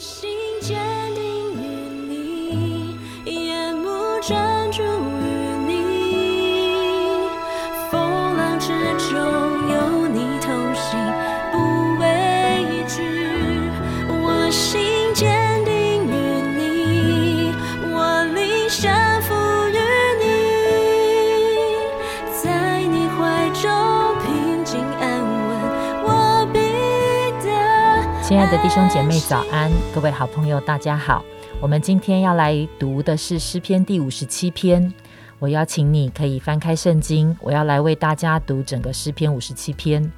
心坚定于你，眼目专注亲爱的弟兄姐妹，早安！各位好朋友，大家好。我们今天要来读的是诗篇第五十七篇。我邀请你可以翻开圣经，我要来为大家读整个诗篇五十七篇。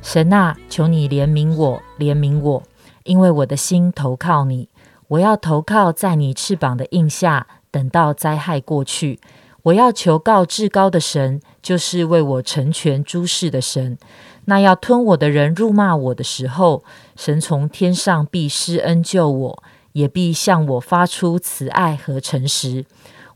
神啊，求你怜悯我，怜悯我，因为我的心投靠你。我要投靠在你翅膀的印下，等到灾害过去。我要求告至高的神，就是为我成全诸事的神。那要吞我的人辱骂我的时候，神从天上必施恩救我，也必向我发出慈爱和诚实。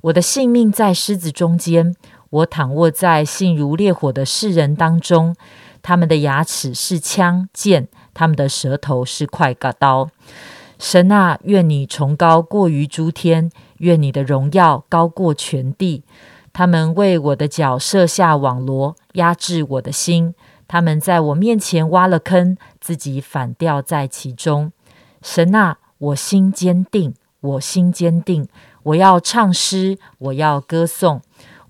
我的性命在狮子中间，我躺卧在性如烈火的世人当中。他们的牙齿是枪剑，他们的舌头是快刀。神啊，愿你崇高过于诸天，愿你的荣耀高过全地。他们为我的脚设下网罗，压制我的心。他们在我面前挖了坑，自己反掉在其中。神啊，我心坚定，我心坚定。我要唱诗，我要歌颂。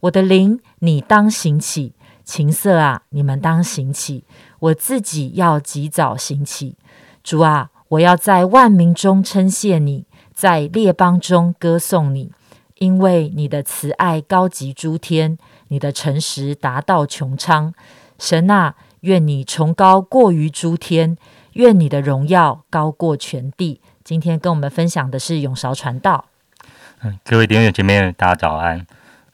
我的灵，你当行起；琴瑟啊，你们当行起。我自己要及早行起。主啊，我要在万民中称谢你，在列邦中歌颂你，因为你的慈爱高及诸天，你的诚实达到穹苍。神啊，愿你崇高过于诸天，愿你的荣耀高过全地。今天跟我们分享的是永韶传道。嗯，各位弟兄姐妹，大家早安。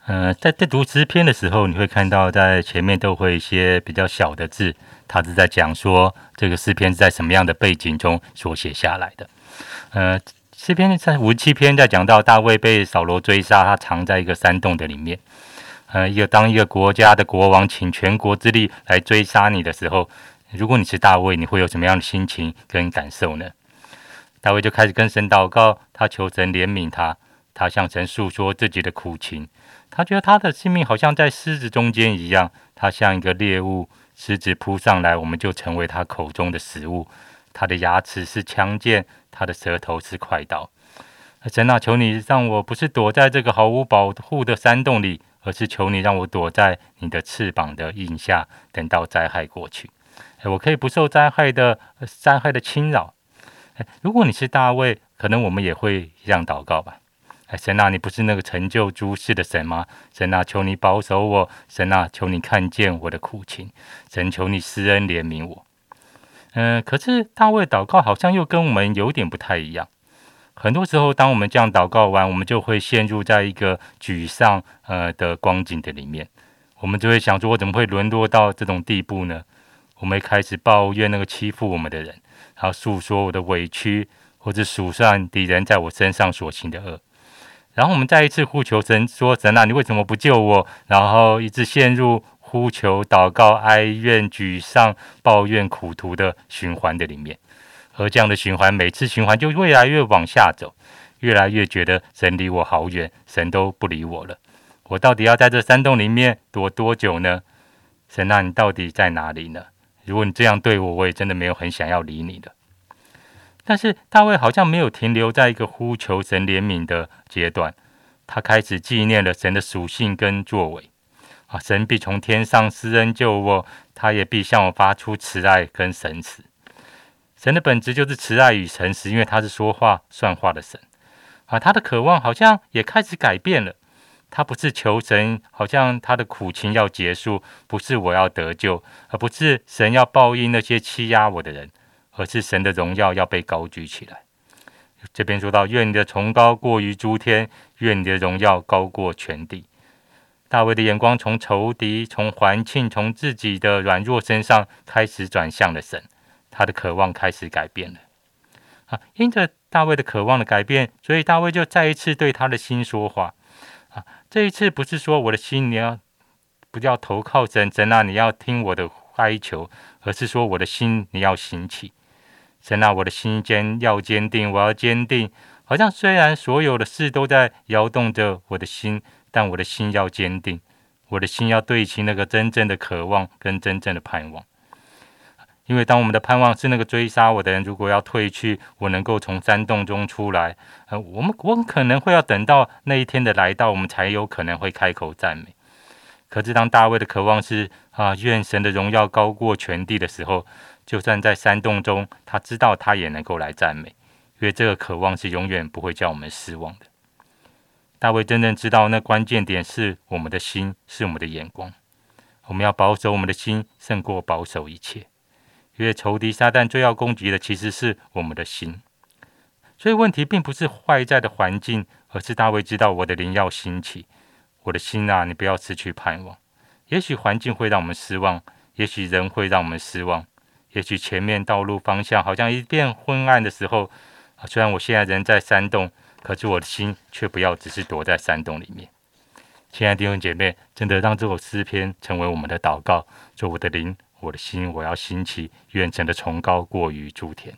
呃，在在读诗篇的时候，你会看到在前面都会一些比较小的字，它是在讲说这个诗篇是在什么样的背景中所写下来的。呃，诗篇在五十七篇在讲到大卫被扫罗追杀，他藏在一个山洞的里面。呃，一个当一个国家的国王请全国之力来追杀你的时候，如果你是大卫，你会有什么样的心情跟感受呢？大卫就开始跟神祷告，他求神怜悯他，他向神诉说自己的苦情。他觉得他的性命好像在狮子中间一样，他像一个猎物，狮子扑上来，我们就成为他口中的食物。他的牙齿是强剑，他的舌头是快刀。神啊，求你让我不是躲在这个毫无保护的山洞里，而是求你让我躲在你的翅膀的印下，等到灾害过去，我可以不受灾害的灾害的侵扰。如果你是大卫，可能我们也会这样祷告吧。神啊，你不是那个成就诸事的神吗？神啊，求你保守我。神啊，求你看见我的苦情。神，求你施恩怜悯我。嗯，可是大卫祷告好像又跟我们有点不太一样。很多时候，当我们这样祷告完，我们就会陷入在一个沮丧呃的光景的里面。我们就会想说，我怎么会沦落到这种地步呢？我们开始抱怨那个欺负我们的人，然后诉说我的委屈，或者数算敌人在我身上所行的恶。然后我们再一次呼求神，说：“神啊，你为什么不救我？”然后一直陷入呼求、祷告、哀怨、沮丧、抱怨、苦途的循环的里面。而这样的循环，每次循环就越来越往下走，越来越觉得神离我好远，神都不理我了。我到底要在这山洞里面躲多久呢？神啊，你到底在哪里呢？如果你这样对我，我也真的没有很想要理你的。但是大卫好像没有停留在一个呼求神怜悯的阶段，他开始纪念了神的属性跟作为。啊，神必从天上施恩救我，他也必向我发出慈爱跟神慈。神的本质就是慈爱与诚实，因为他是说话算话的神。啊，他的渴望好像也开始改变了，他不是求神，好像他的苦情要结束，不是我要得救，而不是神要报应那些欺压我的人。而是神的荣耀要被高举起来。这边说到，愿你的崇高过于诸天，愿你的荣耀高过全地。大卫的眼光从仇敌、从环境、从自己的软弱身上开始转向了神，他的渴望开始改变了。啊，因着大卫的渴望的改变，所以大卫就再一次对他的心说话。啊，这一次不是说我的心你要不要投靠神，神啊，你要听我的哀求，而是说我的心你要兴起。神啊，我的心坚要坚定，我要坚定。好像虽然所有的事都在摇动着我的心，但我的心要坚定，我的心要对齐那个真正的渴望跟真正的盼望。因为当我们的盼望是那个追杀我的人，如果要退去，我能够从山洞中出来，呃，我们我们可能会要等到那一天的来到，我们才有可能会开口赞美。可是当大卫的渴望是啊，愿神的荣耀高过全地的时候，就算在山洞中，他知道他也能够来赞美，因为这个渴望是永远不会叫我们失望的。大卫真正知道那关键点是我们的心，是我们的眼光，我们要保守我们的心，胜过保守一切。因为仇敌撒旦最要攻击的其实是我们的心，所以问题并不是坏在的环境，而是大卫知道我的灵要兴起，我的心啊，你不要失去盼望。也许环境会让我们失望，也许人会让我们失望，也许前面道路方向好像一片昏暗的时候，虽然我现在人在山洞，可是我的心却不要只是躲在山洞里面。亲爱的弟兄姐妹，真的让这首诗篇成为我们的祷告，做我的灵。我的心，我要兴起，愿神的崇高过于诸天。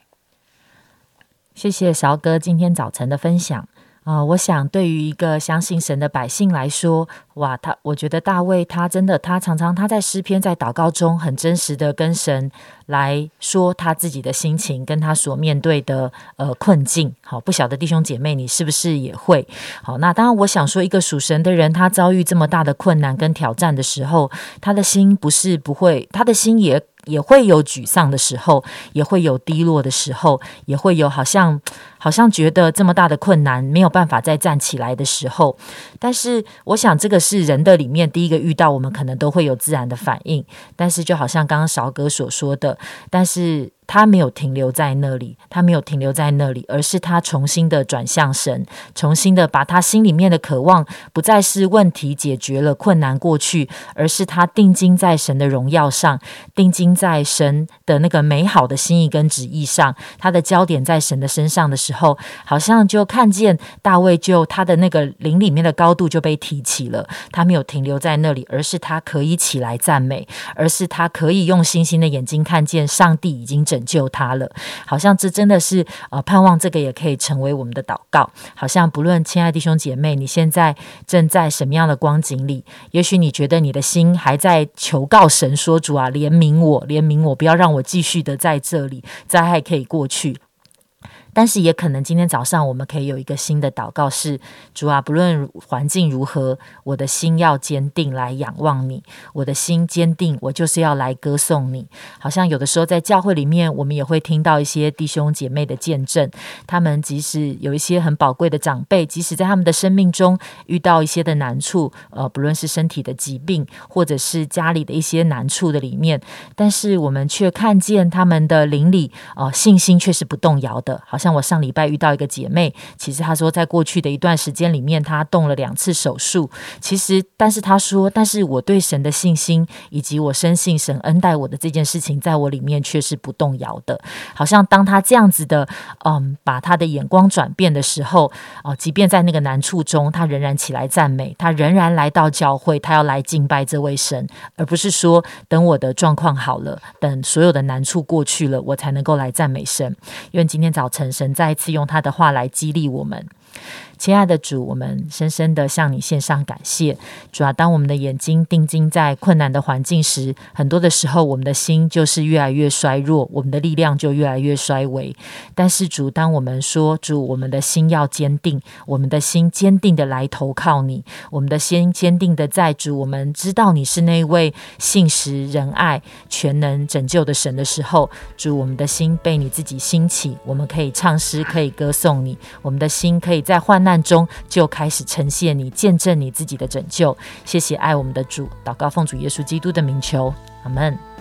谢谢韶哥今天早晨的分享。啊，我想对于一个相信神的百姓来说，哇，他我觉得大卫他真的，他常常他在诗篇在祷告中很真实的跟神来说他自己的心情，跟他所面对的呃困境。好，不晓得弟兄姐妹你是不是也会？好，那当然我想说，一个属神的人，他遭遇这么大的困难跟挑战的时候，他的心不是不会，他的心也。也会有沮丧的时候，也会有低落的时候，也会有好像好像觉得这么大的困难没有办法再站起来的时候。但是，我想这个是人的里面第一个遇到，我们可能都会有自然的反应。但是，就好像刚刚韶哥所说的，但是。他没有停留在那里，他没有停留在那里，而是他重新的转向神，重新的把他心里面的渴望，不再是问题解决了，困难过去，而是他定睛在神的荣耀上，定睛在神的那个美好的心意跟旨意上，他的焦点在神的身上的时候，好像就看见大卫就他的那个灵里面的高度就被提起了，他没有停留在那里，而是他可以起来赞美，而是他可以用星星的眼睛看见上帝已经整。拯救他了，好像这真的是呃，盼望这个也可以成为我们的祷告。好像不论亲爱弟兄姐妹，你现在正在什么样的光景里，也许你觉得你的心还在求告神说：“主啊，怜悯我，怜悯我，不要让我继续的在这里，灾害可以过去。”但是也可能今天早上我们可以有一个新的祷告，是主啊，不论环境如何，我的心要坚定来仰望你。我的心坚定，我就是要来歌颂你。好像有的时候在教会里面，我们也会听到一些弟兄姐妹的见证，他们即使有一些很宝贵的长辈，即使在他们的生命中遇到一些的难处，呃，不论是身体的疾病，或者是家里的一些难处的里面，但是我们却看见他们的邻里，呃，信心却是不动摇的，好像。像我上礼拜遇到一个姐妹，其实她说，在过去的一段时间里面，她动了两次手术。其实，但是她说，但是我对神的信心，以及我深信神恩待我的这件事情，在我里面却是不动摇的。好像当她这样子的，嗯，把她的眼光转变的时候，哦，即便在那个难处中，她仍然起来赞美，她仍然来到教会，她要来敬拜这位神，而不是说等我的状况好了，等所有的难处过去了，我才能够来赞美神。因为今天早晨。神再一次用他的话来激励我们。亲爱的主，我们深深的向你献上感谢。主啊，当我们的眼睛定睛在困难的环境时，很多的时候，我们的心就是越来越衰弱，我们的力量就越来越衰微。但是主，当我们说主，我们的心要坚定，我们的心坚定的来投靠你，我们的心坚定的在主，我们知道你是那位信实仁爱、全能拯救的神的时候，主，我们的心被你自己兴起，我们可以唱诗，可以歌颂你，我们的心可以在患难中就开始呈现你，见证你自己的拯救。谢谢爱我们的主，祷告奉主耶稣基督的名求，阿门。